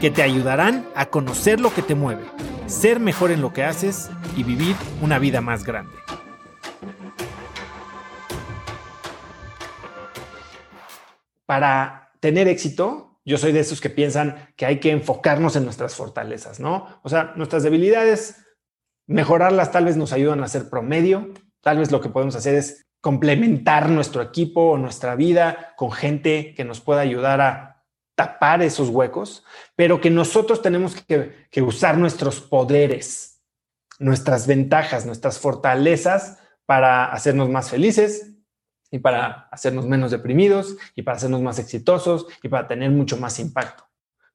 que te ayudarán a conocer lo que te mueve, ser mejor en lo que haces y vivir una vida más grande. Para tener éxito, yo soy de esos que piensan que hay que enfocarnos en nuestras fortalezas, ¿no? O sea, nuestras debilidades, mejorarlas tal vez nos ayudan a ser promedio, tal vez lo que podemos hacer es complementar nuestro equipo o nuestra vida con gente que nos pueda ayudar a tapar esos huecos, pero que nosotros tenemos que, usar nuestros poderes, nuestras ventajas, nuestras fortalezas para hacernos más felices y para hacernos menos deprimidos y para hacernos más exitosos y para tener mucho más impacto.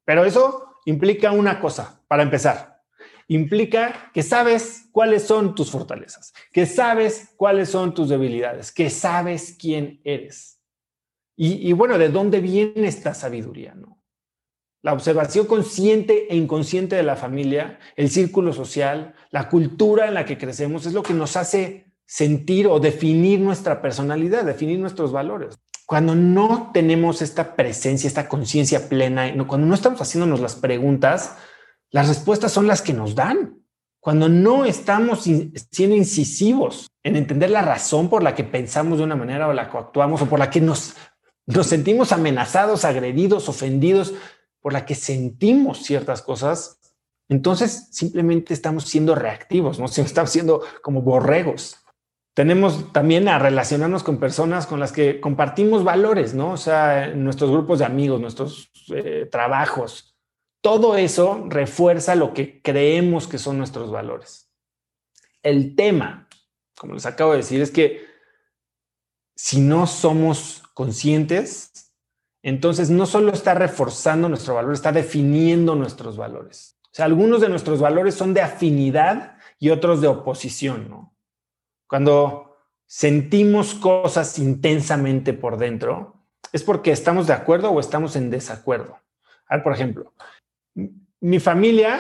Pero eso implica una cosa, para empezar, implica que sabes cuáles son tus fortalezas, que sabes cuáles son tus debilidades, que sabes quién eres. Y, bueno, ¿de dónde viene esta sabiduría? ¿no? La observación consciente e inconsciente de la familia, el círculo social, la cultura en la que crecemos es lo que nos hace sentir o definir nuestra personalidad, definir nuestros valores. Cuando no tenemos esta presencia, esta conciencia plena, cuando no estamos haciéndonos las preguntas, las respuestas son las que nos dan. Cuando no estamos siendo incisivos en entender la razón por la que pensamos de una manera o la que actuamos o por la que nos nos sentimos amenazados, agredidos, ofendidos, por la que sentimos ciertas cosas, entonces simplemente estamos siendo reactivos, ¿no? Estamos siendo como borregos. Tenemos también a relacionarnos con personas con las que compartimos valores, ¿no? O sea, nuestros grupos de amigos, nuestros eh, trabajos. Todo eso refuerza lo que creemos que son nuestros valores. El tema, como les acabo de decir, es que si no somos conscientes, entonces no solo está reforzando nuestro valor, está definiendo nuestros valores. O sea, algunos de nuestros valores son de afinidad y otros de oposición. Cuando sentimos cosas intensamente por dentro, es porque estamos de acuerdo o estamos en desacuerdo. A ver, por ejemplo, mi familia,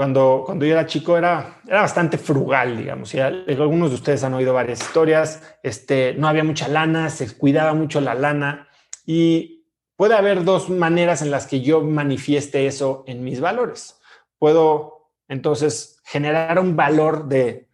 cuando, cuando yo era chico, era, era bastante frugal, digamos. Algunos de ustedes han oído varias historias. Este, no había mucha lana, se cuidaba mucho la lana. Y puede haber dos maneras en las que yo manifieste eso en mis valores. Puedo entonces generar un valor de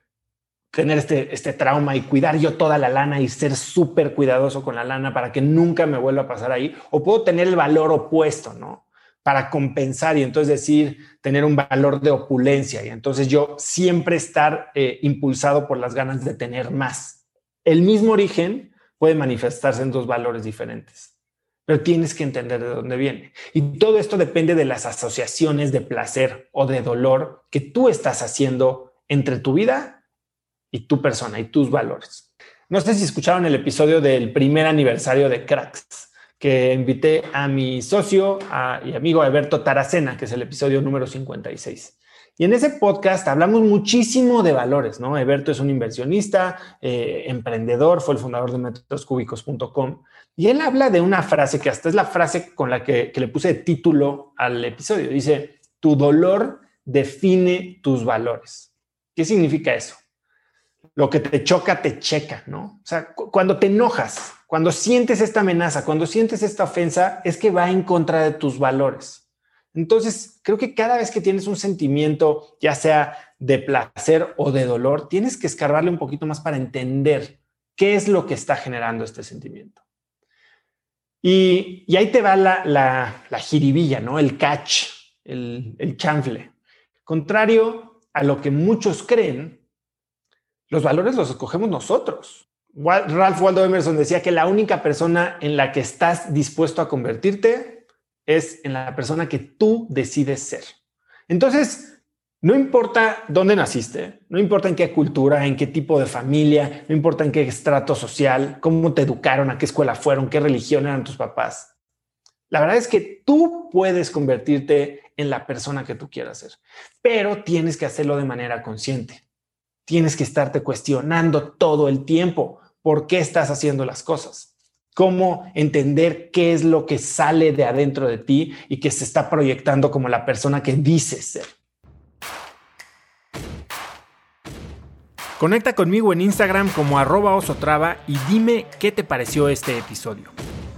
tener este, este trauma y cuidar yo toda la lana y ser súper cuidadoso con la lana para que nunca me vuelva a pasar ahí. O puedo tener el valor opuesto, ¿no? Para compensar y entonces decir, tener un valor de opulencia y entonces yo siempre estar eh, impulsado por las ganas de tener más. El mismo origen puede manifestarse en dos valores diferentes, pero tienes que entender de dónde viene. Y todo esto depende de las asociaciones de placer o de dolor que tú estás haciendo entre tu vida y tu persona y tus valores. No sé si escucharon el episodio del primer aniversario de Cracks que invité a mi socio y amigo Alberto Taracena, que es el episodio número 56. Y en ese podcast hablamos muchísimo de valores, ¿no? Alberto es un inversionista, eh, emprendedor, fue el fundador de métodoscúbicos.com y él habla de una frase que hasta es la frase con la que, que le puse título al episodio. Dice, tu dolor define tus valores. ¿Qué significa eso? Lo que te choca, te checa, ¿no? O sea, cuando te enojas, cuando sientes esta amenaza, cuando sientes esta ofensa, es que va en contra de tus valores. Entonces, creo que cada vez que tienes un sentimiento, ya sea de placer o de dolor, tienes que escarbarle un poquito más para entender qué es lo que está generando este sentimiento. Y, ahí te va la, la, ¿no? El catch, el, el chanfle. Contrario a lo que muchos creen, los valores los escogemos nosotros. Ralph Waldo Emerson decía que la única persona en la que estás dispuesto a convertirte es en la persona que tú decides ser. Entonces, no importa dónde naciste, no importa en qué cultura, en qué tipo de familia, no importa en qué estrato social, cómo te educaron, a qué escuela fueron, qué religión eran tus papás. La verdad es que tú puedes convertirte en la persona que tú quieras ser, pero tienes que hacerlo de manera consciente. Tienes que estarte cuestionando todo el tiempo por qué estás haciendo las cosas cómo entender qué es lo que sale de adentro de ti y que se está proyectando como la persona que dices ser. Conecta conmigo en Instagram como arroba osotrava y dime qué te pareció este episodio.